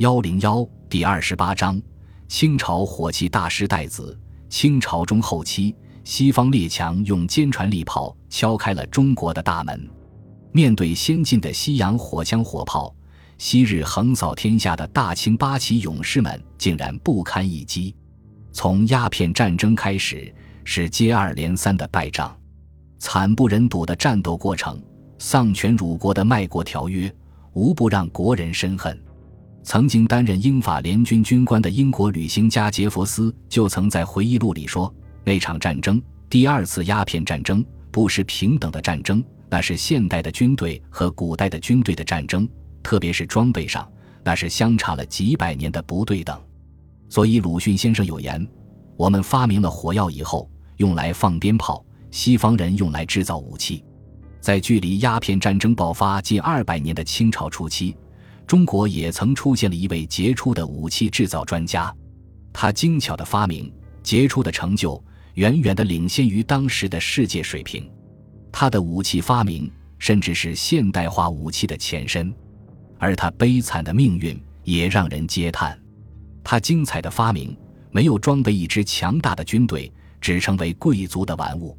幺零幺第二十八章：清朝火器大师戴子。清朝中后期，西方列强用坚船利炮敲开了中国的大门。面对先进的西洋火枪火炮，昔日横扫天下的大清八旗勇士们竟然不堪一击。从鸦片战争开始，是接二连三的败仗，惨不忍睹的战斗过程，丧权辱国的卖国条约，无不让国人深恨。曾经担任英法联军军官的英国旅行家杰佛斯就曾在回忆录里说：“那场战争，第二次鸦片战争，不是平等的战争，那是现代的军队和古代的军队的战争，特别是装备上，那是相差了几百年的不对等。”所以鲁迅先生有言：“我们发明了火药以后，用来放鞭炮，西方人用来制造武器。”在距离鸦片战争爆发近二百年的清朝初期。中国也曾出现了一位杰出的武器制造专家，他精巧的发明、杰出的成就，远远的领先于当时的世界水平。他的武器发明甚至是现代化武器的前身，而他悲惨的命运也让人嗟叹。他精彩的发明没有装备一支强大的军队，只成为贵族的玩物。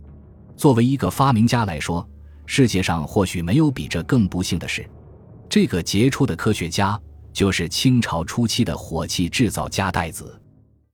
作为一个发明家来说，世界上或许没有比这更不幸的事。这个杰出的科学家，就是清朝初期的火器制造家戴子。